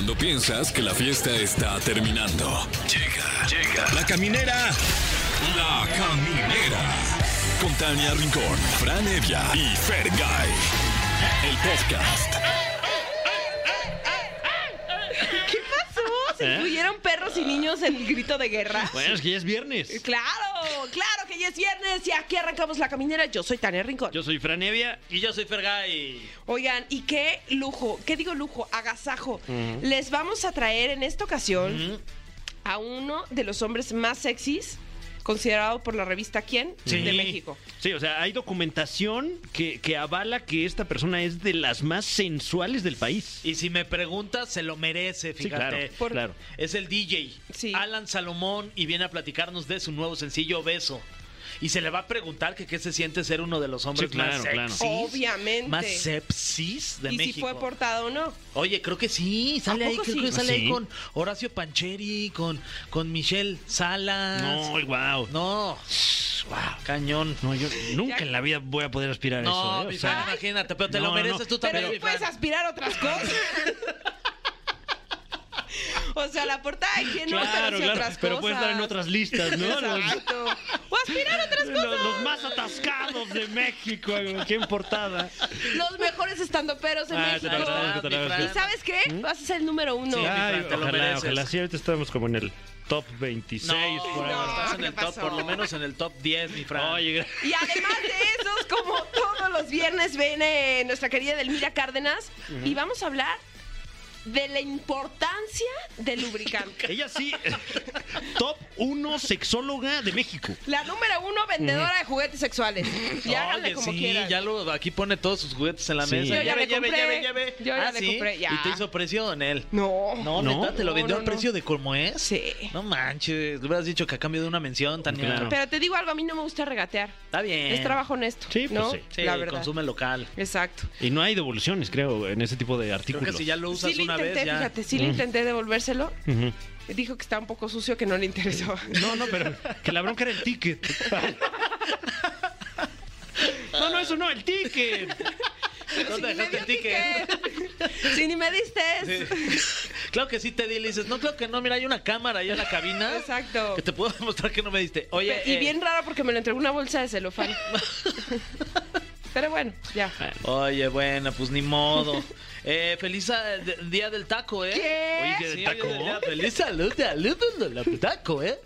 Cuando piensas que la fiesta está terminando. Llega, llega. La caminera. La caminera. Con Tania Rincón, Fran Evia y Fergay. El podcast. ¿Qué pasó? ¿Se ¿Eh? incluyeron perros y niños en el grito de guerra? Bueno, es que ya es viernes. Claro, ya es viernes y aquí arrancamos la caminera. Yo soy Tania Rincón. Yo soy Fran Evia. Y yo soy Fergay. Oigan, y qué lujo, qué digo lujo, agasajo. Les vamos a traer en esta ocasión a uno de los hombres más sexys considerado por la revista ¿Quién? de México. Sí, o sea, hay documentación que, que avala que esta persona es de las más sensuales del país. Y si me preguntas, se lo merece, Sí, fíjate. claro, Por- claro. Es el DJ Sí. Alan Salomón y viene a platicarnos de su nuevo sencillo Beso. Y se le va a preguntar que qué se siente ser uno de los hombres Sí, claro, más claro. Obviamente. Más sepsis de y México. si fue portada o no. Oye, creo que sí, sale ¿A ahí, creo sí? que sale ¿Ah, ahí sí? con Horacio Pancheri, con, con Michelle Salas. No, wow. No, wow, cañón. No, yo nunca en la vida voy a poder aspirar a No, eso. ¿eh? O sea, imagínate, pero te no, lo no, mereces no. tú Pero también, tú mi puedes aspirar a otras cosas. o sea, la portada de quién no Claro, hace claro. otras Pero cosas. puede estar en otras listas, ¿no? Los, Exacto. O aspirar a otras los- cosas. los más atascados de México. Qué portada. Los mejores estandoperos de Ah, te México. lo agradezco, te lo Fran. ¿Y agradezco. sabes qué? Vas a ser el número uno. Sí, Ay, te lo ojalá, mereces. ojalá. Sí, ahorita estamos como en el top 26. No, por ahí. no. estás en ¿qué el top, por lo menos en el top 10, mi Fran. Oye, Y además de esos, como todos los viernes, viene nuestra querida Delmira Cárdenas y vamos a hablar de la importancia del lubricante. ella sí, top 1 sexóloga de México. La número uno vendedora de juguetes sexuales. Y háganle Oye, como sí, quieran. ya lo, aquí pone todos sus juguetes en la Sí. mesa. Yo ya Lleve, le lleve, compré. lleve, lleve. Yo ya Ah, le ¿sí? compré, ya. ¿Y te hizo precio él? No. No, ¿No? neta, te lo No, vendió no, al no. precio de como es. Sí. No manches, le hubieras dicho que a cambio de una mención, Tania. Claro. Pero te digo algo, a mí no me gusta regatear. Está bien. Es trabajo honesto. Sí, pues ¿no? sí. Sí, La verdad. consume local. Exacto. Y no hay devoluciones, creo, en ese tipo de Creo artículos. que si ya lo usas Sí una intenté, vez, ya. fíjate, sí le intenté devolvérselo. Dijo que estaba un poco sucio, que no le interesaba. No, no, pero que la bronca era el ticket. No, no, eso no, el ticket. ¿Dónde Sí, dejaste el ticket? ticket. Sí, ni me diste. Claro que sí te di, le dices, no, creo que no, mira, hay una cámara ahí en la cabina. Exacto. Que te puedo demostrar que no me diste. Oye, y eh, bien raro porque me lo entregó una bolsa de celofán. Pero bueno, ya. Oye, bueno, pues ni modo. Eh, feliz de- día del taco, ¿eh? ¿Qué? Oye, ¿día del Sí, taco? Feliz salud, salud del taco, ¿eh?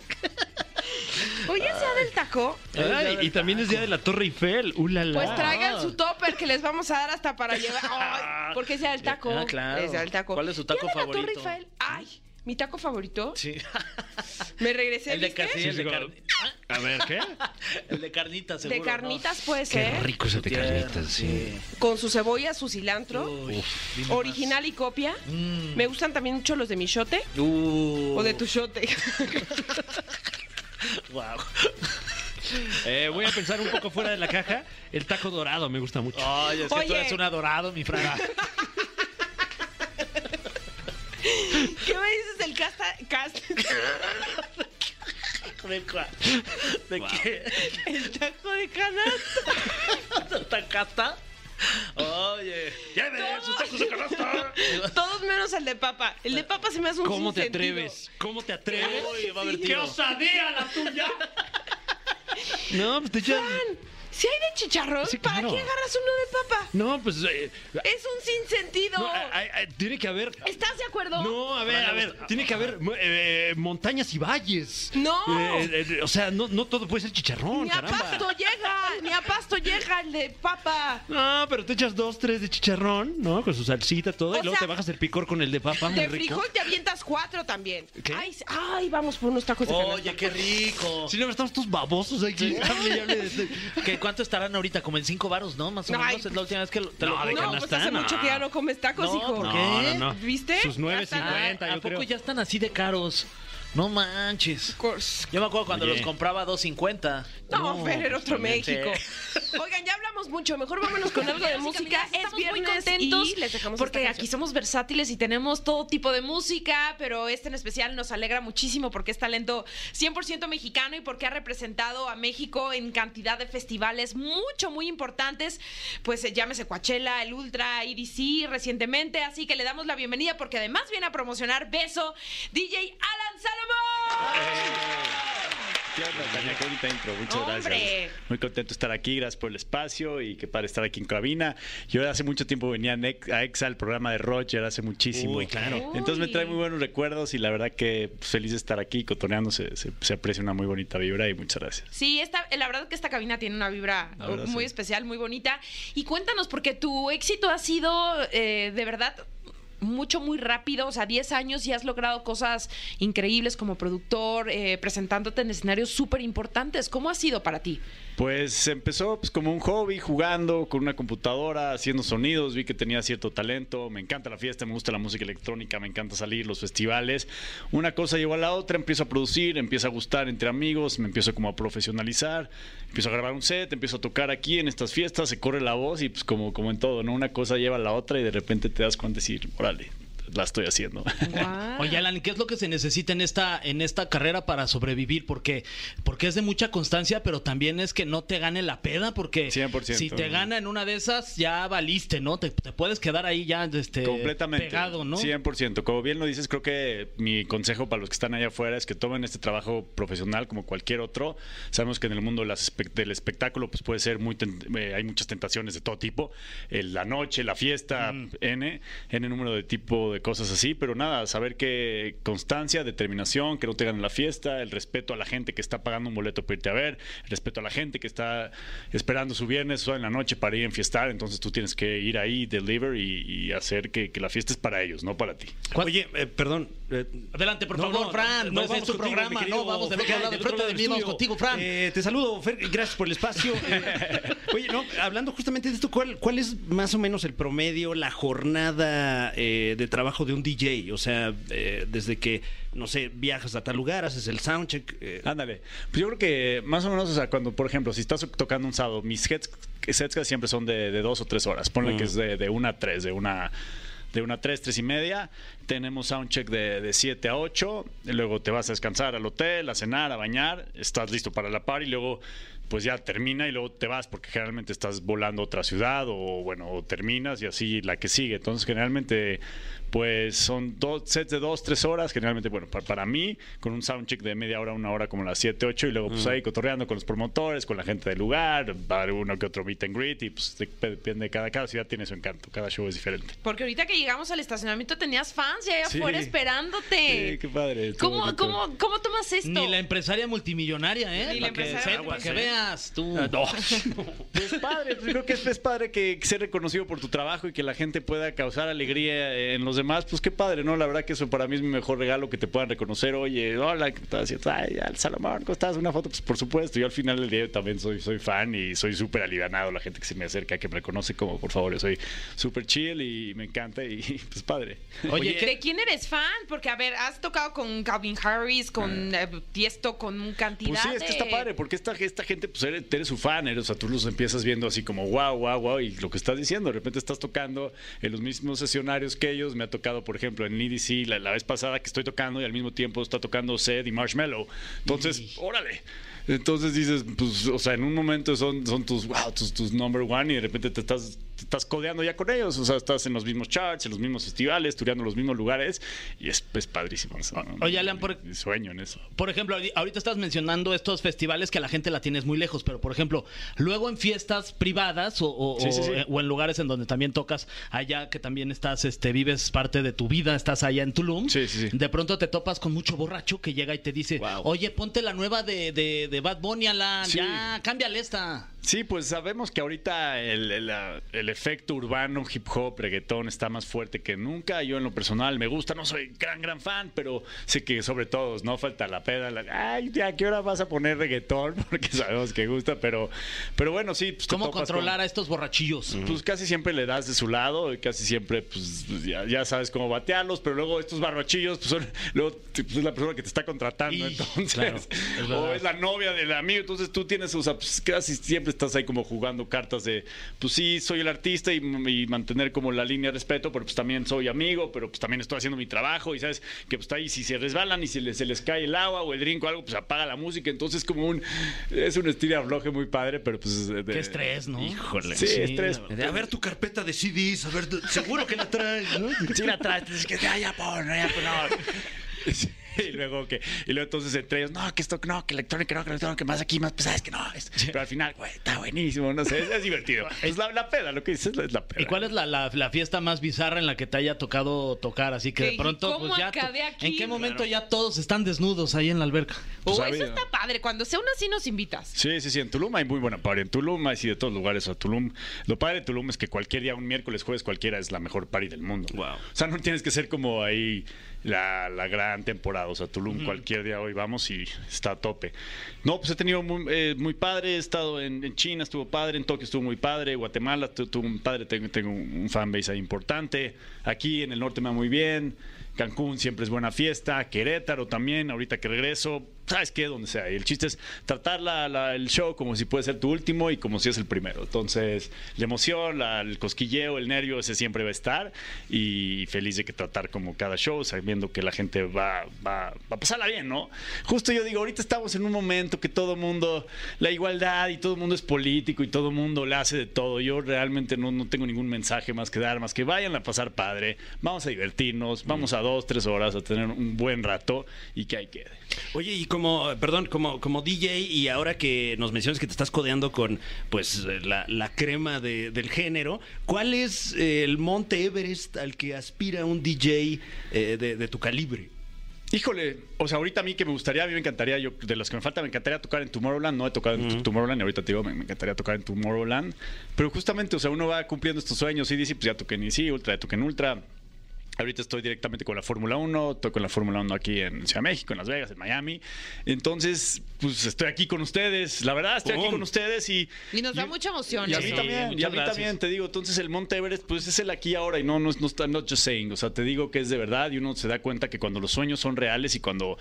Hoy es día del taco. Ay, y también es día de la Torre Eiffel. ¡Ulala! Pues traigan su topper que les vamos a dar hasta para llevar. Ay, porque es día del taco. Ah, claro. Es día del taco. ¿Cuál es su taco Día de la Torre favorito? Eiffel. Ay, mi taco favorito. Sí. Me regresé, El de ¿viste? Sí, el de sí, carne. A ver, ¿qué? El de carnitas, De seguro. carnitas puede Qué ser. rico ese de carnitas, sí. Con su cebolla, su cilantro. Uy, dime Original y copia. Mm. Me gustan también mucho los de michote más. Uh, o de tu shote. Wow. Eh, voy a pensar un poco fuera de la caja. El taco dorado me gusta mucho. Oye, es que tú Oye. eres un adorado, mi Fran. ¿Qué me dices del casta, cast, ¿De cuál? ¿De qué? el taco de canasta? ¿Tan casta? Oye. ¡Lleve sus tacos de canasta! Todos menos el de papa. El de papa se me hace un ¿Cómo te atreves? ¿Cómo te atreves? Oye, va a haber ¡Qué osadía la tuya! No, pues te echas... Si hay de chicharrón, Sí, ¿para claro. qué agarras uno de papa? No, pues... eh, Es un sinsentido. no, ay, ay, tiene que haber... ¿Estás de acuerdo? No, a ver, a ver, tiene que haber eh, montañas y valles. No. Eh, eh, o sea, no, no todo puede ser chicharrón, Ni a caramba. pasto llega, ni a pasto llega el de papa. No, pero te echas dos, tres de chicharrón, ¿no? Con su salsita, todo, O y luego sea, te bajas el picor con el de papa, muy De rico. frijol te avientas cuatro también. ¿Qué? Ay, ay, vamos por unos tacos de canasta. Oye, qué rico. Sí, no, estamos todos babosos aquí. Hable y hable de este- ¿Qué, ¿Cuánto estarán ahorita? Como en cinco varos, ¿no? Más o Ay, menos. Es la última vez que lo- te no, lo de No, pues hace no. mucho que ya no comes tacos, No, hijo. ¿por qué? no, no. ¿Viste? Sus Ya están- 9.50, ¿A yo poco creo. ya están así de caros? No manches. Of course. Yo me acuerdo cuando Oye. los compraba a 2.50. No, No, Fer, era otro México. Oigan, ya hablamos mucho. Mejor vámonos con algo de música. Es Estamos muy contentos y les dejamos porque aquí somos versátiles y tenemos todo tipo de música, pero este en especial nos alegra muchísimo porque es talento 100% mexicano y porque ha representado a México en cantidad de festivales mucho, muy importantes. Pues eh, llámese Coachella, el Ultra, EDC recientemente. Así que le damos la bienvenida porque además viene a promocionar Beso, DJ Alan Salomón. ¿Qué onda, Tania? Qué bonita intro. Muchas ¡Hombre! gracias. Muy contento de estar aquí. Gracias por el espacio y qué padre estar aquí en cabina. Yo hace mucho tiempo venía a EXA, el programa de Roger, hace muchísimo. Uy, claro. Entonces me trae muy buenos recuerdos y la verdad que pues, feliz de estar aquí cotoneando. Se, se- se aprecia una muy bonita vibra y muchas gracias. Sí, esta, la verdad que esta cabina tiene una vibra verdad, muy sí. especial, muy bonita. Y cuéntanos, porque tu éxito ha sido eh, de verdad mucho, muy rápido. O sea, 10 años y has logrado cosas increíbles como productor, eh, presentándote en escenarios súper importantes. ¿Cómo ha sido para ti? Pues empezó pues, como un hobby, jugando con una computadora, haciendo sonidos, vi que tenía cierto talento, me encanta la fiesta, me gusta la música electrónica, me encanta salir, los festivales. Una cosa llevó a la otra, empiezo a producir, empieza a gustar entre amigos, me empiezo como a profesionalizar, empiezo a grabar un set, empiezo a tocar aquí en estas fiestas, se corre la voz y pues como, como en todo, ¿no? Una cosa lleva a la otra y de repente te das cuenta de decir, órale, la estoy haciendo. Oye, Alan, ¿qué es lo que se necesita en esta, en esta carrera para sobrevivir? Porque, porque es de mucha constancia, pero también es que no te gane la peda, porque 100%. si te gana en una de esas, ya valiste, ¿no? Te, te puedes quedar ahí ya este, Completamente. pegado, ¿no? 100%. Como bien lo dices, creo que mi consejo para los que están allá afuera es que tomen este trabajo profesional como cualquier otro. Sabemos que en el mundo de las espe- del espectáculo pues puede ser muy eh, hay muchas tentaciones de todo tipo. El- la noche, la fiesta, N, N número de tipo de cosas así, pero nada, saber que constancia, determinación, que no te ganen la fiesta, el respeto a la gente que está pagando un boleto para irte a ver, el respeto a la gente que está esperando su viernes o en la noche para ir a enfiestar, entonces tú tienes que ir ahí, deliver y, y hacer que, que la fiesta es para ellos, no para ti. ¿Cuál- Oye, eh, perdón. eh, Adelante, por no, favor, no, Fran. no, vamos es tu contigo, programa, querido no, vamos otro Fer, del frente de mí, vamos contigo, Fran. Eh, te saludo, Fer, gracias por el espacio. Eh, oye, no, hablando justamente de esto, ¿cuál, ¿cuál es más o menos el promedio, la jornada eh, de trabajo de un DJ? O sea, eh, desde que, no sé, viajas a tal lugar, haces el soundcheck. eh, Ándale. Pues yo creo que más o menos, o sea, cuando, por ejemplo, si estás tocando un sábado, mis sets, sets casi siempre son de, de dos o tres horas. Ponle que es de, de una a tres, de una de una a tres, tres y media. Tenemos soundcheck de, de 7 a 8. Luego te vas a descansar al hotel, a cenar, a bañar. Estás listo para la party. Luego, pues ya termina y luego te vas porque generalmente estás volando a otra ciudad o, bueno, o terminas y así la que sigue. Entonces, generalmente, pues son dos sets de dos, tres horas. Generalmente, bueno, para, para mí, con un soundcheck de media hora, una hora, como las 7, 8. Y luego, pues ahí cotorreando con los promotores, con la gente del lugar. Va a haber uno que otro meet and greet. Y pues depende, cada, cada ciudad tiene su encanto. Cada show es diferente. Porque ahorita que llegamos al estacionamiento tenías fans ya allá Sí. afuera esperándote. Sí, qué padre. ¿Cómo, cómo, ¿Cómo tomas esto? Ni la empresaria multimillonaria, ¿eh? Ni la Para que, empresaria que multimillonaria. veas tú. ah, no. Pues padre, pues creo que es, es padre que, que ser reconocido por tu trabajo y que la gente pueda causar alegría en los demás. Pues qué padre, ¿no? La verdad que eso para mí es mi mejor regalo, que te puedan reconocer. Oye, hola, ¿qué estás haciendo? Ay, al Salomón, ¿cómo estás? Una foto, pues por supuesto. Yo al final del día también soy, soy fan y soy súper alivianado. La gente que se me acerca, que me reconoce como, por favor, yo soy súper chill y me encanta y pues padre. Oye, ¿De quién eres fan? Porque, a ver, has tocado con Calvin Harris, con eh, Tiesto, con cantidad Pues sí, es que está padre, porque esta, esta gente, pues eres, eres su fan, eres, o sea, tú los empiezas viendo así como wow, wow, wow, y lo que estás diciendo, de repente estás tocando en los mismos escenarios que ellos. Me ha tocado, por ejemplo, en EDC la, la vez pasada que estoy tocando y al mismo tiempo está tocando Sed y Marshmallow. Entonces, órale. Entonces dices, pues, o sea, en un momento son, son tus, wow, tus, tus number one y de repente te estás, te estás codeando ya con ellos. O sea, estás en los mismos charts, en los mismos festivales, tureando los mismos lugares y es, es padrísimo. o sea, ¿no? Oye, Alan, por- sueño en eso. Por ejemplo, ahori- ahorita estás mencionando estos festivales que a la gente la tienes muy lejos, pero por ejemplo, luego en fiestas privadas o, o- Sí, sí, o- sí. o en lugares en donde también tocas, allá que también estás, este, vives parte de tu vida, estás allá en Tulum, de pronto te topas con mucho borracho que llega y te dice, Wow. oye, ponte la nueva de, de, de Bad Bunny, Alan, ya, cámbiale esta. Sí, pues sabemos que ahorita el, el, efecto urbano, hip hop, reggaetón está más fuerte que nunca. Yo en lo personal me gusta, no soy gran, gran fan, pero sé que sobre todos, ¿no? Falta la peda. la- Ay, ¿a qué hora vas a poner reggaetón? Porque sabemos que gusta, pero, pero bueno, sí. Pues, ¿Cómo controlar con- a estos borrachillos? pues casi siempre le das de su lado y casi siempre pues ya, ya sabes cómo batearlos, pero luego estos barrochillos pues son luego pues, es la persona que te está contratando, Y, entonces claro, es o es la novia del amigo, entonces tú tienes, o sea, pues, casi siempre estás ahí como jugando cartas de pues sí, soy el artista y, y mantener como la línea de respeto, pero pues también soy amigo, pero pues también estoy haciendo mi trabajo y sabes que pues está ahí si se resbalan y si les, se les cae el agua o el drink o algo, pues apaga la música, entonces como un es un estilo afloje muy padre, pero pues de- Qué estrés, ¿no? Híjole. Sí, estrés. A ver tu carpeta de CDs, a ver, seguro que la traes, ¿no? Sí, la traes, es que ya, ya pon, ya pon, no. Y luego que, y luego entonces entre ellos, no, que esto, no, que electrónica, no, que electrónica, que más aquí, más pesada, es que no. es- Pero al final, güey, está buenísimo, no sé, es, es divertido. Es la, la peda, lo que dices es la peda. ¿Y cuál es la, la- la fiesta más bizarra en la que te haya tocado tocar? Así que de pronto, ¿Cómo pues ya. aquí? ¿En qué momento ya todos están desnudos ahí en la alberca? Pues, Oh, eso está padre. Cuando sea una así nos invitas. Sí, sí, sí, en Tulum hay muy buena party. En Tulum hay sí de todos lugares. A Tulum, lo padre de Tulum es que cualquier día, un miércoles, jueves, cualquiera es la mejor party del mundo. Wow. O sea, no tienes que ser como ahí la, la gran temporada. O sea, Tulum, cualquier día hoy vamos y está a tope. No, pues he tenido muy, eh, muy padre. He estado en, en China, estuvo padre. En Tokio estuvo muy padre. Guatemala tu- tuvo un padre. Tengo, tengo un fanbase ahí importante. Aquí en el norte me va muy bien. Cancún siempre es buena fiesta. Querétaro también, ahorita que regreso. ¿Sabes qué? Donde sea. Y el chiste es tratar la- la- el show como si puede ser tu último y como si es el primero. Entonces, la emoción, la- el cosquilleo, el nervio, ese siempre va a estar. Y feliz de que tratar como cada show, sabiendo que la gente va, va, va a pasarla bien, ¿no? Justo yo digo, ahorita estamos en un momento que todo mundo, la igualdad y todo mundo es político y todo mundo le hace de todo. Yo realmente no, no tengo ningún mensaje más que dar, más que vayan a pasar padre, vamos a divertirnos, vamos a dos, tres horas a tener un buen rato y que ahí quede. Oye, y como, perdón, como, como DJ, y ahora que nos mencionas que te estás codeando con pues la, la crema de- del género, ¿cuál es eh, el monte Everest al que aspira un DJ eh, de, de tu calibre? Híjole, o sea, ahorita a mí que me gustaría, a mí me encantaría, yo de los que me falta, me encantaría tocar en Tomorrowland. No he tocado en Tomorrowland y ahorita te digo, me, me encantaría tocar en Tomorrowland. Pero justamente, o sea, uno va cumpliendo estos sueños y dice, pues ya toqué en Easy, Ultra, ya toqué en Ultra. Ahorita estoy directamente con la Fórmula 1, toco en la Fórmula 1 aquí en Ciudad de México, en Las Vegas, en Miami. Entonces, pues estoy aquí con ustedes. La verdad, estoy aquí con ustedes y... Y nos da mucha emoción. Y a eso. mí Sí, también, y a mí gracias. también, te digo, entonces el Monte Everest, pues es el aquí y ahora y no, no, es- no está, not just saying, o sea, te digo que es de verdad y uno se da cuenta que cuando los sueños son reales y cuando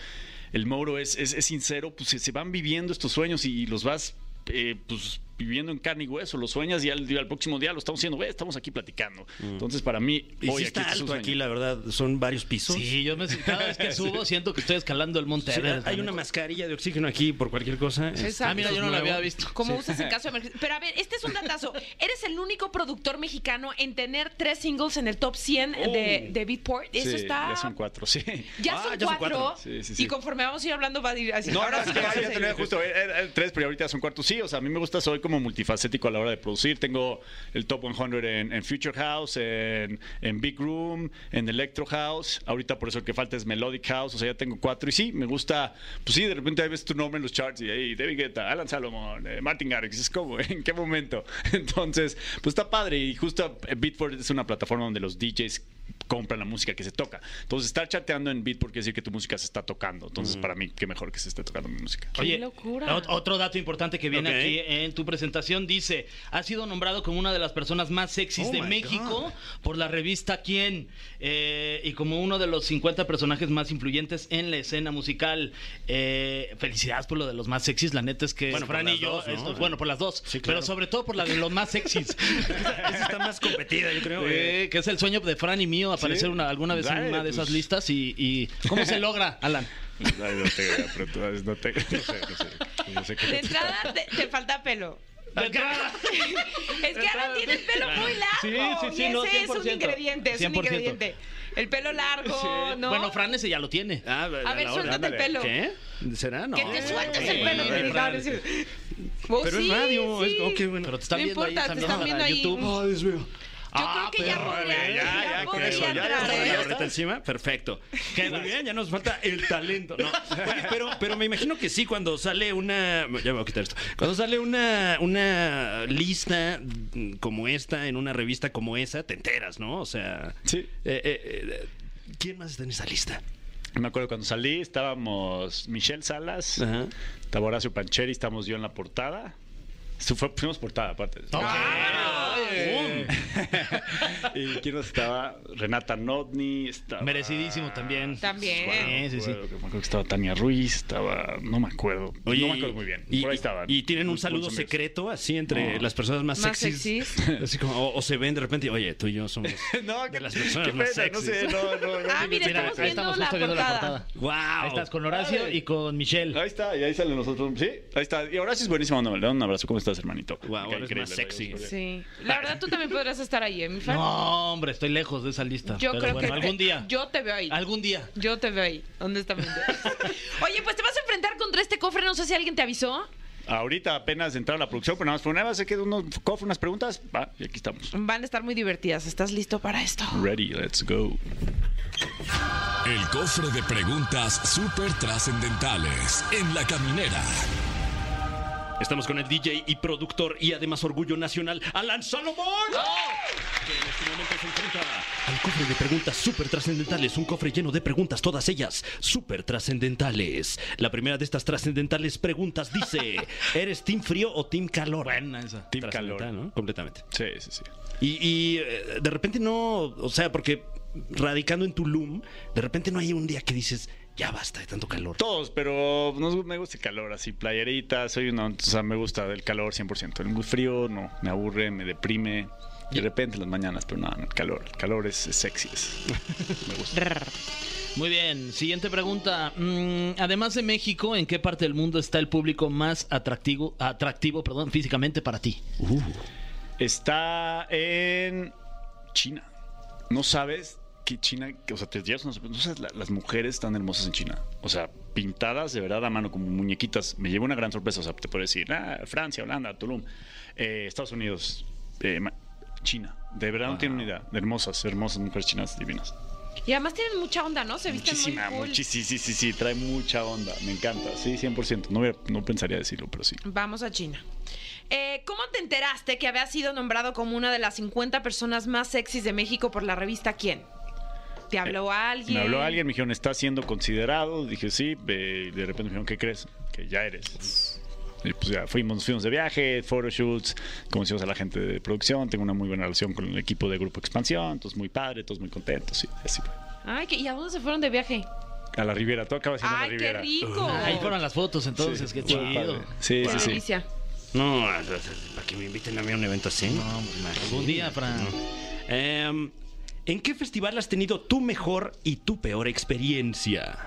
el Mauro es, es, es sincero, pues se, se van viviendo estos sueños y, los vas, eh, pues viviendo en carne y hueso, los sueñas y al, y al próximo día lo estamos haciendo, güey, estamos aquí platicando. Entonces para mí, Y hoy sí está aquí este es alto aquí, la verdad, son varios pisos. Sí, yo me, cada vez que subo siento que estoy escalando el monte Sí, hay una mascarilla de oxígeno aquí por cualquier cosa. Exacto. Ah, mira, yo no la había visto. Como usas en caso de emergencia. Pero a ver, este es un datazo. Eres el único productor mexicano en tener tres singles en el top 100 de, de Beatport. Eso Sí, está. ya son cuatro, sí. Ya Ah, son ya son cuatro. cuatro. Sí, sí, sí. Y conforme vamos a ir hablando, va a ir así. No, Ahora no, sí es que ya justo eh, eh, tres, pero ahorita son cuartos. Sí, o sea, a mí me gusta, soy como multifacético a la hora de producir. Tengo el top 100 en, Future House, en, en Big Room, en Electro House. Ahorita por eso el que falta es Melodic House, o sea, ya tengo cuatro. Y sí, me gusta, pues sí, de repente ahí ves tu nombre en los charts y ahí David Guetta, Alan Salomon, eh, Martin Garrix. Es como, ¿en qué momento? Entonces, pues está padre. Y justo Beatport es una plataforma donde los DJs compran la música que se toca. Entonces, estar chateando en Beatport quiere decir que tu música se está tocando. Entonces, para mí, qué mejor que se esté tocando mi música. Qué locura. ot- otro dato importante que viene aquí en tu presentación dice, ha sido nombrado como una de las personas más sexys Oh de México God. por la revista Quién eh, y como uno de los 50 personajes más influyentes en la escena musical. Eh, felicidades por lo de los más sexys, la neta es que Bueno, Fran y yo, dos, ¿no? esto- bueno, por las dos, Sí, pero sobre todo por la de los más sexys. Esa está más competida, yo creo. Eh, que es el sueño de Fran y mío aparecer una, alguna vez en una de esas pues. listas y, y ¿cómo se logra, Alan? Ay, no te, pero tú, no te, no sé, no sé, no sé qué De entrada, te, te falta pelo. es que ahora tiene el pelo muy largo. Sí, sí, sí, y no, ese es un 100%. ingrediente, es un 100%. ingrediente. El pelo largo, ¿no? Bueno, Fran ese ya lo tiene. Ah, a ver, suéltate el pelo. ¿Qué? ¿Será? No. Que te sueltes el Sí, pelo. sí, te Oh, Pero sí, es radio. sí. Es, oh, qué bueno. Pero te están No viendo ahí importa, te también están viendo ahí. YouTube. Ay, Dios mío. Yo creo que ya podría, ya, ya ya, con podría eso, ya, ya está la gorrita encima, perfecto. Muy bien, ya nos falta el talento. No. Oye, pero, pero me imagino que sí, cuando sale una. Ya me voy a quitar esto. Cuando sale una, una lista como esta, en una revista como esa, te enteras, ¿no? O sea. Sí. eh, eh, eh, ¿Quién más está en esa lista? Me acuerdo cuando salí, estábamos Michelle Salas, Ajá. Horacio Pancheri, estamos yo en la portada. Fuimos portada, aparte. ¿Y quién estaba? Renata Notni, estaba... Merecidísimo también. También. Sí, sí, sí. Me acuerdo que estaba Tania Ruiz, estaba... No me acuerdo. no me acuerdo muy bien. Y, Por ahí estaban. y tienen un saludo secreto así entre No. las personas más, Más sexys. sexys. Así como, o, o se ven de repente, oye, tú y yo somos No, de las personas qué más pena, no sexys. sé, no, no, no. Ah, mira, estamos ahí viendo estamos la justo viendo la portada. ¡Wow! Ahí estás con Horacio y con Michelle. Ahí está, y ahí salen nosotros. Sí, ahí está. Y Horacio es buenísimo. Le doy un abrazo. ¿Cómo estás, hermanito? Cae ahora es más sexy. la verdad. Sí. La verdad, tú también podrías estar ahí, ¿eh, mi fan? No, hombre, estoy lejos de esa lista. Yo Pero creo bueno, que algún día. Yo te veo ahí. Algún día. Yo te veo ahí, honestamente. Oye, pues te vas a enfrentar contra este cofre, no sé si alguien te avisó. Ahorita apenas entraron a la producción, pero nada más fue una vez se quedó unos cofres, unas preguntas. Va, y aquí estamos. Van a estar muy divertidas. ¿Estás listo para esto? Ready, let's go. El cofre de preguntas súper trascendentales en la caminera. Estamos con el DJ y productor y además orgullo nacional, Alan Salomón. Que en este momento se enfrenta al cofre de preguntas súper trascendentales. Un cofre lleno de preguntas, todas ellas súper trascendentales. La primera de estas trascendentales preguntas dice: ¿Eres team frío o team calor? Buena esa. Team calor. ¿no? Completamente. Sí, sí, sí. Y, y, eh, de repente no, o sea, porque radicando en Tulum, de repente no hay un día que dices, ya basta de tanto calor. Todos, pero no, me gusta el calor, así, playerita, soy una, o sea, me gusta el calor 100%. El muy frío, no, me aburre, me deprime. De repente en las mañanas, pero no, el calor, el calor es, es sexy, es- me gusta. Muy bien, siguiente pregunta. Mm, además de México, ¿en qué parte del mundo está el público más atractivo, atractivo perdón, físicamente para ti? Está en China. No sabes que China, o sea, te llevas una sorpresa. No sabes, la- las mujeres están hermosas en China. O sea, pintadas de verdad a mano como muñequitas. Me llevó una gran sorpresa. O sea, te puedo decir, ah, Francia, Holanda, Tulum, eh, Estados Unidos, eh, China. De verdad no tienen ni idea. De hermosas, hermosas mujeres chinas divinas. Y además tienen mucha onda, ¿no? Se visten Muchísima, muy cool. muchísima, sí, sí, sí, trae mucha onda. Me encanta. Sí, 100%. No, hubiera- no pensaría decirlo, pero sí. Vamos a China. Eh, ¿Cómo te enteraste que había sido nombrado como una de las 50 personas más sexys de México por la revista Quién? ¿Te habló alguien? Me habló alguien, me dijeron, ¿estás siendo considerado? Dije, sí. eh, de repente me dijeron, ¿qué crees? Que ya eres. Y pues ya fuimos, fuimos de viaje, photoshoots, conocimos a la gente de producción, tengo una muy buena relación con el equipo de Grupo Expansión, todos muy padre, todos muy contentos, sí, así fue. Ay, ¿qué- ¿y a dónde se fueron de viaje? A la Riviera, todo acaba siendo Ay, la qué Riviera. rico. Ahí fueron las fotos entonces, Sí, qué chido. Sí, Qué sí, sí. delicia. No, para que me inviten a mí a un evento así. Algún día, Fran. Em, ¿En qué festival has tenido tu mejor y tu peor experiencia?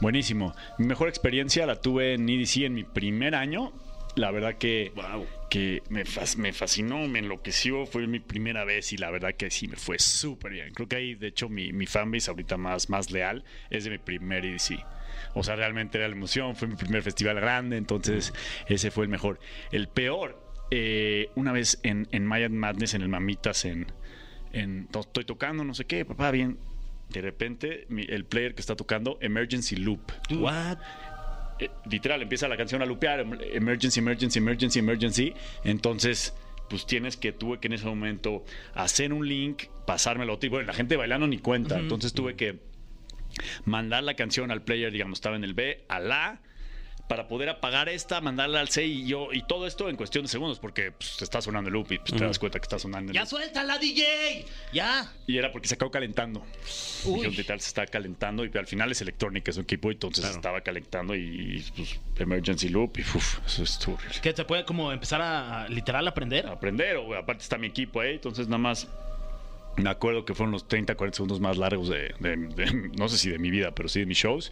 Buenísimo. Mi mejor experiencia la tuve en EDC en mi primer año. La verdad que, Wow. que me, fas- me fascinó, me enloqueció. Fue mi primera vez y la verdad que sí me fue súper bien. Creo que ahí, de hecho, mi, mi fanbase ahorita más, más leal es de mi primer EDC. O sea, realmente era la emoción. Fue mi primer festival grande, entonces ese fue el mejor. El peor, eh, una vez en, en Mayan Madness, en el Mamitas, en, en, estoy tocando, no sé qué, papá, bien. De repente, mi- el player que está tocando, Emergency Loop. What? Eh, literal, empieza la canción a lupear, em- emergency, emergency, emergency, emergency. Entonces, pues tienes que, tuve que en ese momento hacer un link, pasármelo. Y bueno, la gente bailando ni cuenta. Entonces tuve que mandar la canción al player, digamos, estaba en el B, A, para poder apagar esta, mandarla al C y yo, y todo esto en cuestión de segundos, porque pues, te está sonando el loop y pues, te das cuenta que está sonando el ¡Ya loop. suéltala, DJ! ¡Ya! Y era porque se acabó calentando. Uy. Dijeron, literal, se está calentando y al final es electrónica, es un equipo, entonces estaba calentando y pues, emergency loop y uf, eso es horrible. Que se puede como empezar a, a literal aprender. Aprender, o aparte está mi equipo ahí, entonces nada más me acuerdo que fueron los 30, 40 segundos más largos de, de- de- no sé si de mi vida, pero sí de mis shows.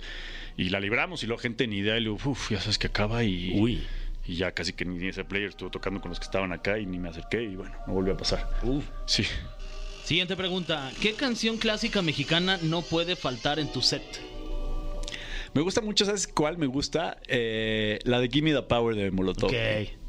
Y la libramos y luego gente ni idea y luego, uff, ya sabes que acaba y... Uy. Y ya casi que ni ese player estuvo tocando con los que estaban acá y ni me acerqué y bueno, no volvió a pasar. Sí. Siguiente pregunta. ¿Qué canción clásica mexicana no puede faltar en tu set? Me gusta mucho, ¿sabes cuál me gusta? Eh, la de Gimme the Power de Molotov. Ok.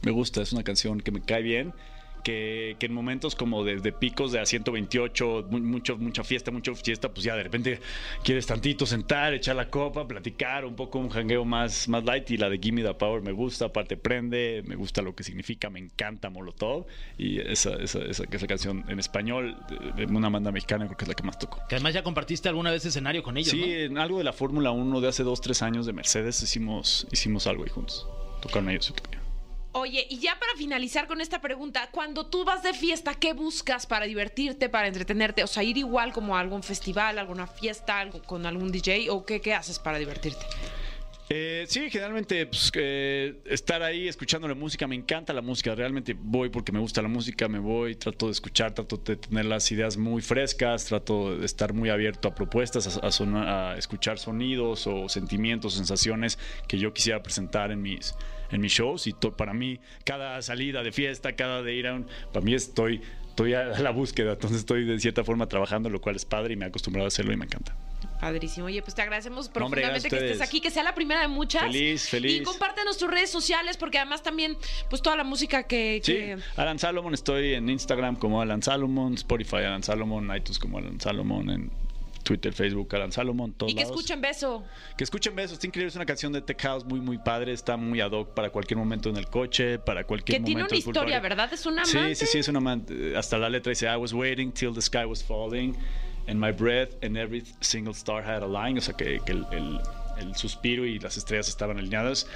Me gusta, es una canción que me cae bien, que, que en momentos como de, de picos de a 128, mu- mucho, mucha fiesta, mucha fiesta, pues ya de repente quieres tantito sentar, echar la copa, platicar, un poco un jangueo más, más light y la de Gimme the Power me gusta, aparte prende, me gusta lo que significa, me encanta Molotov y esa, esa, esa, esa canción en español de, una banda mexicana creo que es la que más toco. Que además ya compartiste alguna vez escenario con ellos, Sí, ¿no? en algo de la Fórmula 1 de hace dos, tres años de Mercedes hicimos, hicimos algo ahí juntos. Tocaron ellos yo. Oye, y ya para finalizar con esta pregunta, cuando tú vas de fiesta, ¿qué buscas para divertirte, para entretenerte? O sea, ir igual como a algún festival, alguna fiesta, algo con algún DJ, o qué, qué haces para divertirte? Eh, sí, generalmente pues, eh, estar ahí escuchando la música, me encanta la música, realmente voy porque me gusta la música, me voy, trato de escuchar, trato de tener las ideas muy frescas, trato de estar muy abierto a propuestas, a, a sona- a escuchar sonidos o sentimientos, sensaciones que yo quisiera presentar en mis, en mis shows y para mí cada salida de fiesta, cada de ir a un, para mí estoy, estoy a la búsqueda, entonces estoy de cierta forma trabajando, lo cual es padre y me he acostumbrado a hacerlo y me encanta. Padrísimo. Oye, pues te agradecemos hombre, profundamente gracias que estés aquí, que sea la primera de muchas. Feliz, feliz. Y compártenos tus redes sociales, porque además también, pues toda la música que. Sí, que- Alan Salomon, estoy en Instagram como Alan Salomon, Spotify Alan Salomon, iTunes como Alan Salomon, en Twitter, Facebook Alan Salomon, todos Y que lados. escuchen beso. Que escuchen besos, está increíble, es una canción de Tech House muy muy padre, está muy ad hoc para cualquier momento en el coche, para cualquier Que tiene momento. una es full historia. ¿verdad? Es una Sí, sí, sí, es una amante. Hasta la letra dice I was waiting till the sky was falling and my breath and every single star had aligned, o sea que, que el, el- el suspiro y las estrellas estaban alineadas.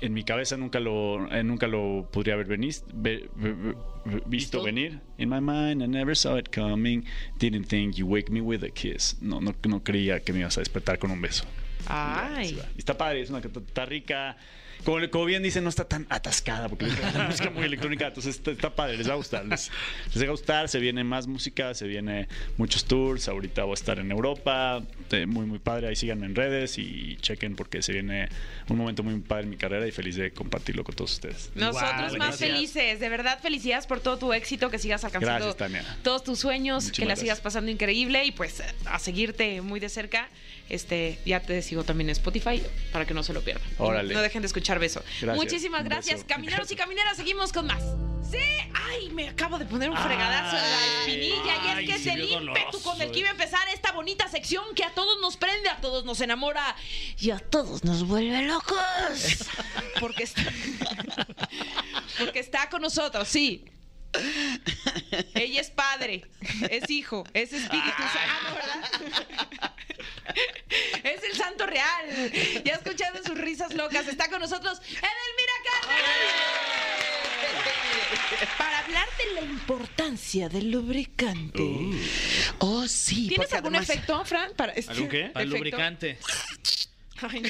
En mi cabeza nunca lo eh, nunca lo podría haber venis- ve- ve- ve- visto venir. In my mind I never saw it coming. Didn't think you wake me with a kiss. No no no creía que me ibas a despertar con un beso. Ay. Está padre, es una está rica. Como, como bien dicen, no está tan atascada porque es una música muy electrónica, entonces está, está padre, les va a gustar. Les, les va a gustar, se viene más música, se viene muchos tours. Ahorita voy a estar en Europa, eh, muy, muy padre. Ahí síganme en redes y chequen porque se viene un momento muy padre en mi carrera y feliz de compartirlo con todos ustedes. Nosotros más gracias. felices, de verdad felicidades por todo tu éxito, que sigas alcanzando Gracias, Tania. todos tus sueños, que la sigas pasando increíble y pues a seguirte muy de cerca. Este, ya te sigo también en Spotify para que no se lo pierdan. Órale. No dejen de escuchar beso. Gracias. Muchísimas gracias, beso. camineros y camineras, seguimos con más. Sí, ay, me acabo de poner un fregadazo en la espinilla y es que es sí, el bien ímpetu con el que eh. iba a empezar esta bonita sección que a todos nos prende, a todos nos enamora y a todos nos vuelve locos. Porque está, porque está con nosotros, sí. Ella es padre, es hijo, es espíritu santo, ¿verdad? Es el santo real. Ya escuchando sus risas locas, está con nosotros Edelmira Cárdenas. Para hablar de la importancia del lubricante. Oh, sí. ¿Tienes algún además- efecto, Fran? Para este ¿Algún qué? Para el lubricante. Ay, no.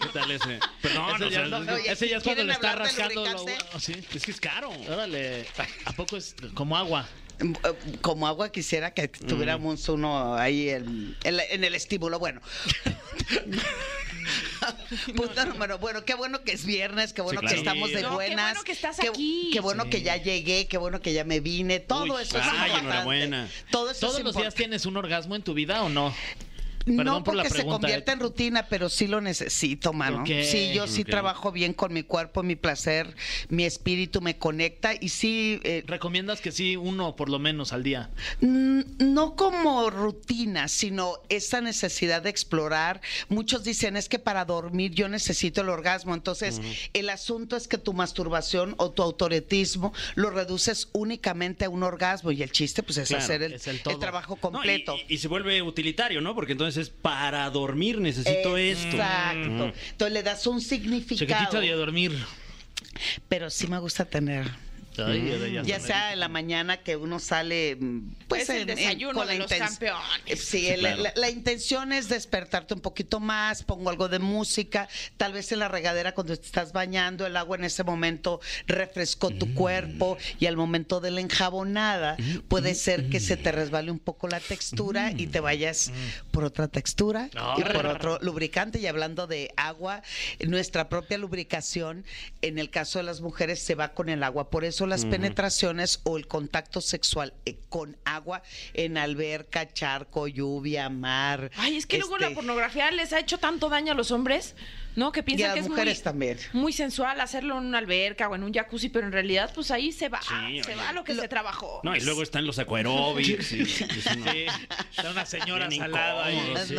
¿Qué tal ese? Perdón, ese, o ya, sea, no, Oye, ese ya es cuando ¿quieren le está rascando. lubricante? lo- sí. es que es caro. Órale, ¿a poco es como agua? Como agua quisiera que tuviéramos uno ahí en, en en el estímulo. Bueno. Punto número. Bueno, qué bueno que es viernes, qué bueno claro. que estamos de No, qué buenas. bueno que estás qué, aquí. Qué bueno que ya llegué, qué bueno que ya me vine. Todo Uy, eso es ay, importante. enhorabuena. Todo eso ¿Todos es los días importante. tienes un orgasmo en tu vida o no? Perdón no por la porque se pregunta, convierte eh. en rutina, pero sí lo necesito, mano. Ok, Sí, yo sí trabajo bien con mi cuerpo, mi placer, mi espíritu me conecta y sí, eh, ¿Recomiendas que sí, uno por lo menos al día? No como rutina, sino esa necesidad de explorar. Muchos dicen es que para dormir yo necesito el orgasmo. Entonces, el asunto es que tu masturbación o tu autoretismo lo reduces únicamente a un orgasmo y el chiste pues es Claro, hacer el, trabajo No, completo. y, y se vuelve utilitario, ¿no? Porque entonces para dormir necesito esto. Exacto. Entonces le das un significado. Chiquitito de dormir. Pero sí me gusta tener. Ay, ya sea en la mañana que uno sale, mm, pues Es el en- en- desayuno con la los campeones. Sí, Sí, la, claro. la- la intención es despertarte un poquito más, pongo algo de música, tal vez en la regadera cuando te estás bañando, el agua en ese momento refrescó Mm. tu cuerpo y al momento de la enjabonada puede ser que se te resbale un poco la textura y te vayas por otra textura y por otro lubricante. Y hablando de agua, nuestra propia lubricación, en el caso de las mujeres, se va con el agua. Por eso las penetraciones o el contacto sexual eh, con agua en alberca, charco, lluvia, mar. Ay, es que luego la este, pornografía les ha hecho tanto daño a los hombres. ¿No? Que Y piensan a que es mujeres muy, también. muy sensual hacerlo en una alberca o en un jacuzzi, pero en realidad, pues ahí se va, Sí, se oye. va lo que se trabajó. No, y luego están los y- y Sí, está una señora Bien salada ahí. incómodo, sí.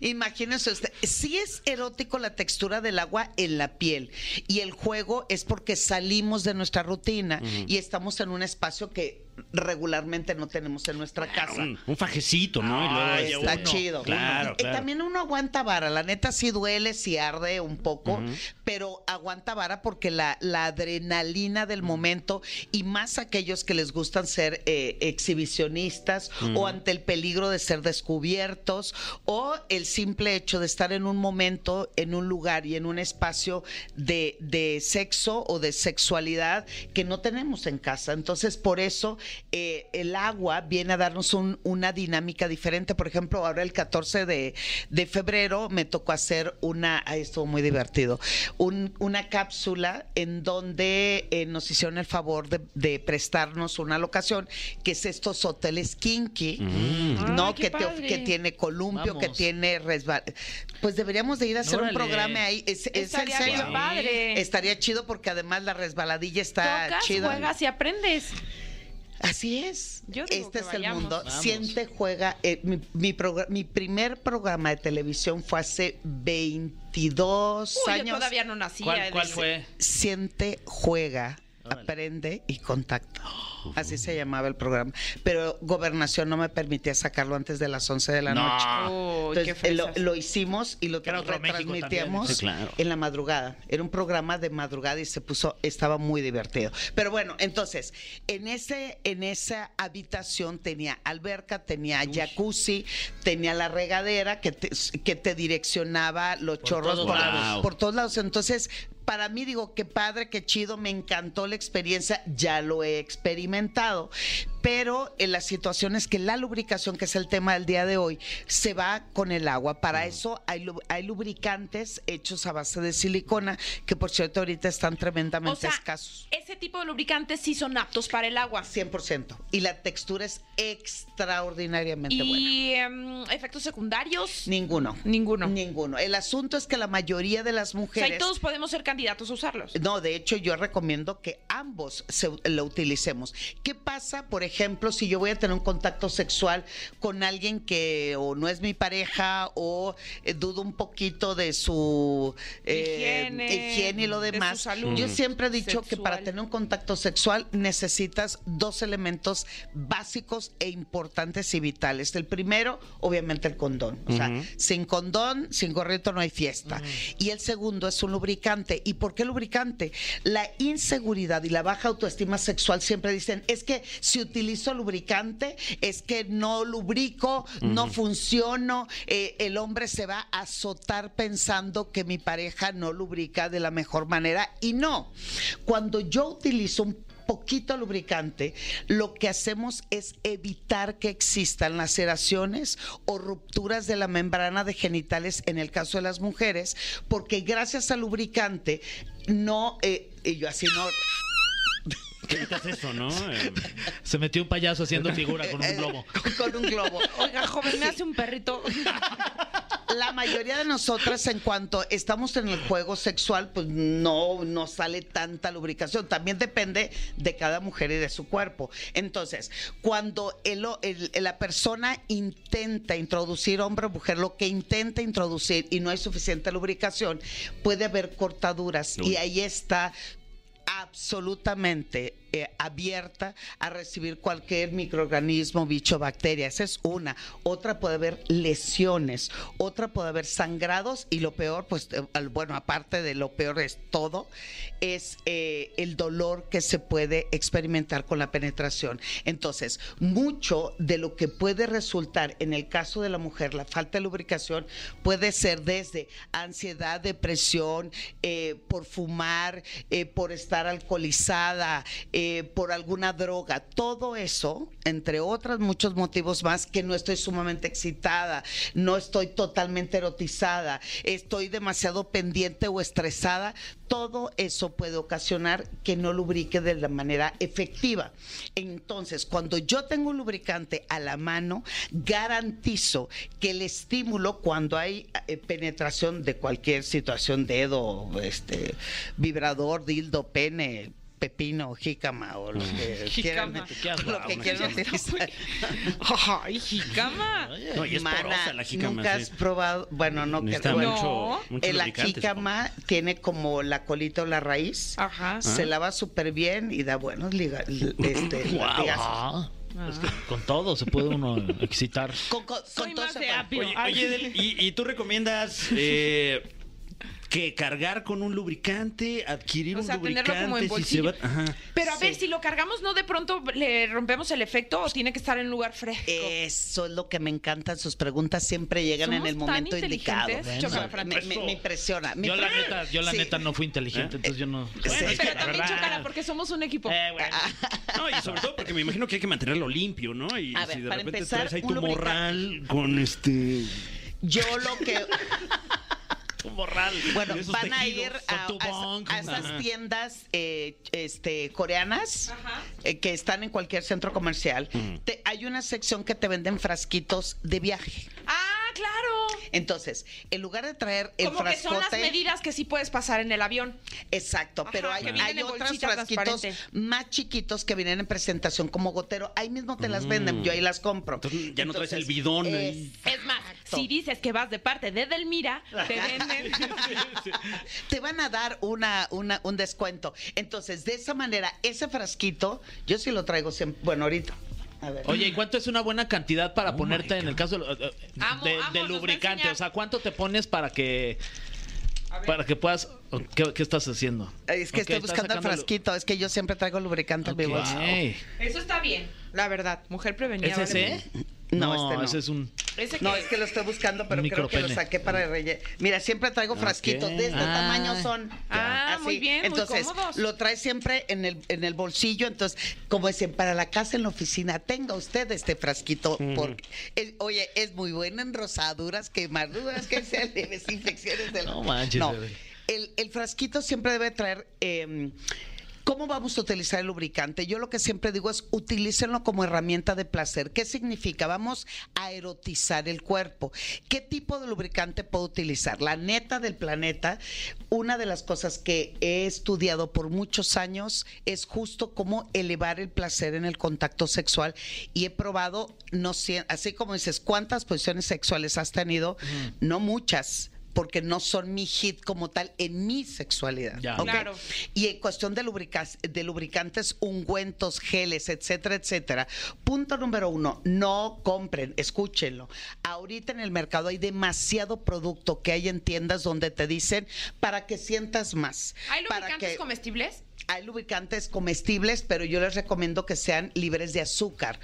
Imagínense usted, sí es erótico la textura del agua en la piel y el juego es porque salimos de nuestra rutina y estamos en un espacio que regularmente no tenemos en nuestra casa. Un, un fajecito, ¿no? Y luego Ay, ahí Está uno. chido. Claro, claro. también uno aguanta vara. La neta sí duele, sí arde un poco, pero aguanta vara porque la, la adrenalina del momento y más aquellos que les gustan ser eh, exhibicionistas o ante el peligro de ser descubiertos o el simple hecho de estar en un momento, en un lugar y en un espacio de, de sexo o de sexualidad que no tenemos en casa. Entonces, por eso eh, el agua viene a darnos un- una dinámica diferente. Por ejemplo, ahora el 14 de, de febrero me tocó hacer una, ahí estuvo muy divertido, un- una cápsula en donde eh, nos hicieron el favor de, de prestarnos una locación, que es estos hoteles kinky, ¿no? Ay, qué que, te que tiene columpio, que tiene resbal. Pues deberíamos de ir a hacer Órale. un programa ahí. Es, es en serio. padre. Estaría chido porque además la resbaladilla está Tocas, chida. juegas y aprendes. Así es. Yo digo este que es el mundo. Vamos. Siente, juega. eh, mi, mi primer programa de televisión fue hace 22 Uy, yo años. todavía no nacía. ¿Cuál, fue? Siente, juega. Aprende y contacta. Así se llamaba el programa. Pero Gobernación no me permitía sacarlo antes de las 11 de la No. noche. Uy, qué Entonces, lo, fresas. lo hicimos y lo era otro México retransmitíamos también. Sí, claro. en la madrugada. Era un programa de madrugada y se puso, estaba muy divertido. Pero bueno, entonces, en ese, en esa habitación tenía alberca, tenía jacuzzi, tenía la regadera que te, que te direccionaba los chorros todos por, lados. por todos lados. Entonces, para mí digo, qué padre, qué chido, me encantó la experiencia, ya lo he experimentado, pero en las situaciones que la lubricación, que es el tema del día de hoy, se va con el agua. Para eso hay, hay lubricantes hechos a base de silicona, que por cierto ahorita están tremendamente O sea, escasos. Ese tipo de lubricantes sí son aptos para el agua. 100%. Y la textura es extraordinariamente buena. ¿Y em, efectos secundarios? Ninguno. Ninguno. Ninguno. El asunto es que la mayoría de las O sea, mujeres... y todos podemos ser candidatos a usarlos. No, de hecho yo recomiendo que ambos se, lo utilicemos. ¿Qué pasa, por ejemplo, si yo voy a tener un contacto sexual con alguien que o no es mi pareja o eh, dudo un poquito de su eh, Higiene, higiene y lo de su demás? salud yo siempre he dicho que para tener un contacto sexual necesitas dos elementos básicos e importantes y vitales. El primero, obviamente, el condón. O sea, sin condón, sin gorrito no hay fiesta. Y el segundo es un lubricante. ¿Y por qué lubricante? La inseguridad y la baja autoestima sexual siempre dicen, es que si utilizo lubricante, es que no lubrico, no funciono, eh, el hombre se va a azotar pensando que mi pareja no lubrica de la mejor manera. Y no, cuando yo utilizo un poquito lubricante, lo que hacemos es evitar que existan laceraciones o rupturas de la membrana de genitales en el caso de las mujeres, porque gracias al lubricante no, eh, y yo así no, ¿Qué evitas eso, no? Eh, Se metió un payaso haciendo figura con un eh, globo. con un globo. Oiga, joven, me hace un perrito. La mayoría de nosotras, en cuanto estamos en el juego sexual, pues no nos sale tanta lubricación. También depende de cada mujer y de su cuerpo. Entonces, cuando el- el- la persona intenta introducir hombre o mujer, lo que intenta introducir y no hay suficiente lubricación, puede haber cortaduras. Uy. Y ahí está absolutamente eh, abierta a recibir cualquier microorganismo, bicho, bacteria. Esa es una. Otra puede haber lesiones, otra puede haber sangrados y lo peor, pues eh, bueno, aparte de lo peor es todo, es eh, el dolor que se puede experimentar con la penetración. Entonces, mucho de lo que puede resultar en el caso de la mujer, la falta de lubricación, puede ser desde ansiedad, depresión, por fumar, por estar alcoholizada, eh, por alguna droga. Todo eso, entre otros muchos motivos más, que no estoy sumamente excitada, no estoy totalmente erotizada, estoy demasiado pendiente o estresada, todo eso puede ocasionar que no lubrique de la manera efectiva. Entonces, cuando yo tengo un lubricante a la mano, garantizo que el estímulo cuando hay eh, penetración de cualquier situación, dedo, este, vibrador, dildo, pene, pepino, jícama o lo que quieran, lo que quieran utilizar. Ay, jícama. No, y es Mana, porosa la jícama. nunca sí. has probado, bueno, no que bueno, mucho, No. mucho eh, la jícama tiene como la colita o la raíz. Ajá. Se lava súper bien y da buenos liga, este, latigazos. Ah, es que con todo se puede uno excitar. Con, con- Soy con todo se de puede. Oye, oye, ¿y, y tú recomiendas eh, que cargar con un lubricante, adquirir O un sea, tenerlo lubricante? como en si se bolsillo. va- Ajá. Pero a ver, Sí. si lo cargamos, ¿no de pronto le rompemos el efecto o tiene que estar en un lugar fresco? Eso es lo que me encantan. Sus preguntas siempre llegan en el momento indicado. Chocafran. me, me- me impresiona. Me Yo la neta, yo la Sí. neta no fui inteligente, entonces yo no. Sí. es que Pero también chocala porque somos un equipo. Eh, bueno. No, y sobre todo porque me imagino que hay que mantenerlo limpio, ¿no? Y A ver, si de para repente empezar, traes ahí tu lubricante. morral con este... Yo lo que. Bueno, van a ir a, a- esas tiendas eh, este, coreanas Ajá. eh, que están en cualquier centro comercial. Te- hay una sección que te venden frasquitos de viaje. Ah, claro. Entonces, en lugar de traer el Como que son las medidas que sí puedes pasar en el avión. Exacto, Ajá, pero hay, que otros bolsita frasquitos transparente. más chiquitos que vienen en presentación como gotero. Ahí mismo te las venden, yo ahí las compro. Entonces, ya no traes el Entonces, bidón ahí. Es más, Exacto. si dices que vas de parte de Delmira, te venden. te van a dar una, una- un descuento. Entonces, de esa manera, ese frasquito, yo sí lo traigo siempre. Bueno, ahorita. A ver. Oye, ¿y cuánto es una buena cantidad para ponerte en el caso de, eh, Amo, de- amo, lubricante? O sea, ¿cuánto te pones para que para que puedas ¿qué, qué estás haciendo? es que estoy buscando el frasquito. Es que yo siempre traigo lubricante en mi bolsa. Eso está bien, la verdad. Mujer prevenida. ¿Es vale? No, este no. ese es un Ese No, es que lo estoy buscando, pero Un creo que lo micropene. saqué para rellenar. Mira, siempre traigo frasquitos. De este Ah. tamaño son. Ah, muy bien, muy Entonces, cómodos. lo trae siempre en el, en el bolsillo. Entonces, como dicen, para la casa, en la oficina, tenga usted este frasquito. Porque, es- oye, es muy bueno en rosaduras, quemaduras, que sean leves infecciones del. No manches, No, bebé. el, el frasquito siempre debe traer. eh, ¿Cómo vamos a utilizar el lubricante? Yo lo que siempre digo es utilícenlo como herramienta de placer. ¿Qué significa? Vamos a erotizar el cuerpo. ¿Qué tipo de lubricante puedo utilizar? La neta del planeta, una de las cosas que he estudiado por muchos años es justo cómo elevar el placer en el contacto sexual y he probado, no así como dices, ¿cuántas posiciones sexuales has tenido? No muchas porque no son mi hit como tal en mi sexualidad. Ya. Claro. Y en cuestión de, lubricas- de lubricantes, ungüentos, geles, etcétera, etcétera. Punto número uno, no compren, escúchenlo. Ahorita en el mercado hay demasiado producto que hay en tiendas donde te dicen para que sientas más. ¿Hay para lubricantes que- comestibles? Hay lubricantes comestibles, pero yo les recomiendo que sean libres de azúcar.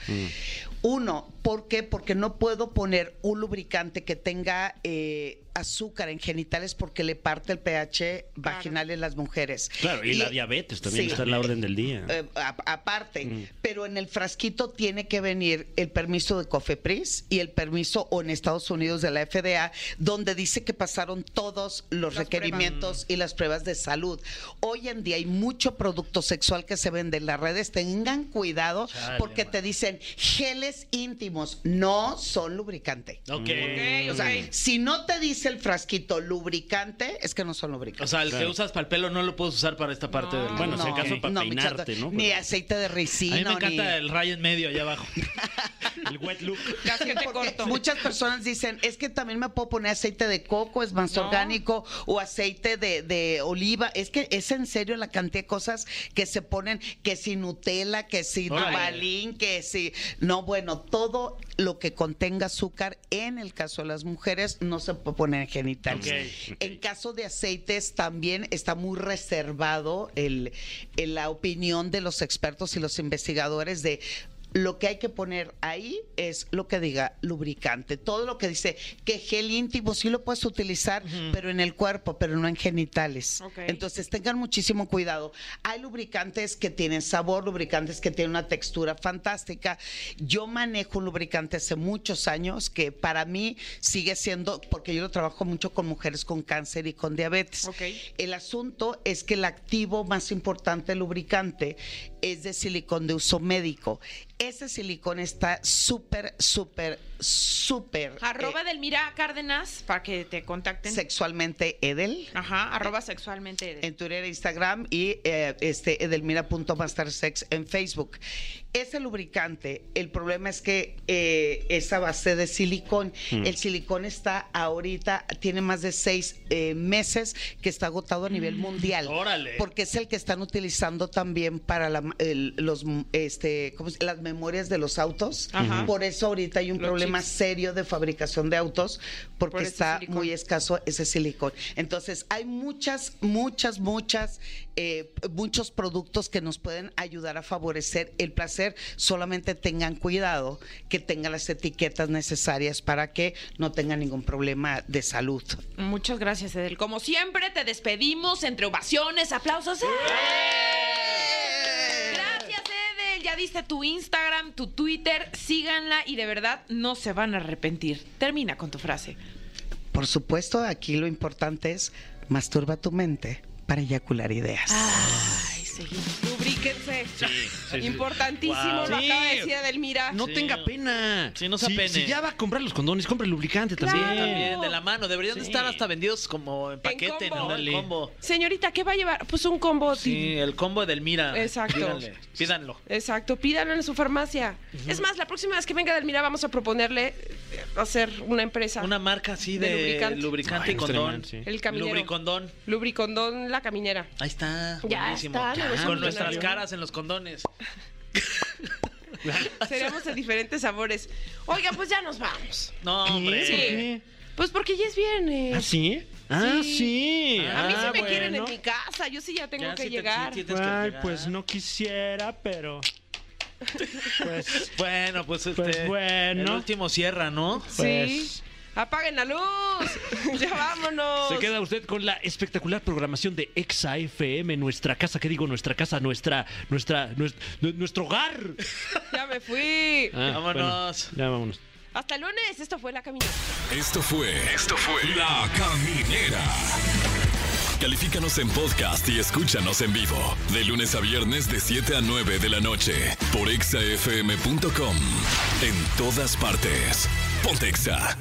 Uno, ¿por qué? Porque no puedo poner un lubricante que tenga eh, azúcar en genitales porque le parte el pH vaginal en las mujeres. Claro, y, la diabetes también Sí. está en la orden del día. Eh, a- aparte, pero en el frasquito tiene que venir el permiso de COFEPRIS y el permiso o en Estados Unidos de la FDA, donde dice que pasaron todos los Las requerimientos y las pruebas de salud. Hoy en día hay mucho producto sexual que se vende en las redes. Tengan cuidado Chale, porque man. te dicen geles íntimos, no son lubricante. Ok. O sea, si no te dice el frasquito lubricante, es que no son O lubricantes. sea, el Claro. que usas para el pelo no lo puedes usar para esta parte No. del Bueno, si acaso para mi peinarte, ¿no? Ni aceite de A ricino. mí me encanta ni... el rayo en medio allá abajo. el wet look. Casquete corto. Muchas personas dicen, es que también me puedo poner aceite de coco, es más No. orgánico, o aceite de, de oliva. Es que es en serio la cantidad de cosas que se ponen, que si Nutella, que si Órale. Duvalín, que si... No, bueno, todo lo que contenga azúcar, en el caso de las mujeres, no se puede poner en genitales. En caso de aceites, también está muy reservado el, el- la opinión de los expertos y los investigadores de lo que hay que poner ahí es lo que diga lubricante. Todo lo que dice que gel íntimo sí lo puedes utilizar, pero en el cuerpo, pero no en genitales. Entonces tengan muchísimo cuidado. Hay lubricantes que tienen sabor, lubricantes que tienen una textura fantástica. Yo manejo un lubricante hace muchos años que para mí sigue siendo, porque yo lo trabajo mucho con mujeres con cáncer y con diabetes. Ok. El asunto es que el activo más importante del lubricante es de silicón de uso médico. Ese silicón está súper, súper, súper Arroba eh, Delmira Cárdenas para que te contacten. sexualmente edel Ajá, arroba sexualmente. en Twitter, Instagram y eh, este edelmira.mastersex en Facebook. Ese lubricante, el problema es que eh, esa base de silicón, el silicón está ahorita, tiene más de seis eh, meses que está agotado a nivel mundial. Órale. Porque es el que están utilizando también para la- el- los, este, ¿cómo se- las memorias de los autos. Ajá. Por eso ahorita hay un Los problema chips. serio de fabricación de autos porque Por está silicón. muy escaso ese silicón. Entonces, hay muchas, muchas, muchas, eh, muchos productos que nos pueden ayudar a favorecer el placer. Solamente tengan cuidado que tengan las etiquetas necesarias para que no tengan ningún problema de salud. Muchas gracias, Edel. Como siempre, te despedimos entre ovaciones, aplausos. ¡Eh! Gracias, Edel. Ya diste tu Instagram, tu Twitter. Síganla y de verdad no se van a arrepentir. Termina con tu frase. Por supuesto, aquí lo importante es masturba tu mente para eyacular ideas. Ay, seguimos. Lubríquense. sí. Importantísimo, Wow. lo acaba de decir Delmira. No Sí. tenga pena. Sí, no se si, apene. si ya va a comprar los condones, compre el lubricante también. También, de la mano. Deberían de Sí. estar hasta vendidos como en paquete, combo. ¿no? El combo. Señorita, ¿qué va a llevar? Pues un combo. Sí, el combo del Mira. Exacto. Díganle, pídanlo. Exacto, pídanlo en su farmacia. Es más, la próxima vez que venga Delmira vamos a proponerle eh, hacer una empresa. Una marca así De de, lubricante. lubricante, Ay, y condón. El caminero. Lubricondón. Lubricondón La Caminera. Ahí está. Ya buenísimo. está, Con nuestras caras en los condones. Seríamos de diferentes sabores. Oiga, pues ya nos vamos. No, ¿Qué? hombre. Sí. ¿Por qué? Pues porque ya es viernes. ¿Ah, sí? Ah, Sí. sí. A mí sí Ah, me quieren en mi casa. Yo sí ya tengo Ya que sí te- llegar. sí tienes que Ay, llegar. pues no quisiera, pero. Pues. Bueno, pues este. Pues bueno. El último cierra, ¿no? Sí. Apaguen la luz. ya vámonos. Se queda usted con la espectacular programación de Exa FM, nuestra casa, ¿qué digo? Nuestra casa, nuestra, nuestra, nues- nu- nuestro hogar. Ya me fui. Ah, Vámonos. bueno, ya vámonos. Hasta el lunes. Esto fue La Caminera. Esto fue. Esto fue. La Caminera. Califícanos en podcast y escúchanos en vivo. De lunes a viernes, de 7 a 9 de la noche. Por exafm.com. En todas partes. Pontexa.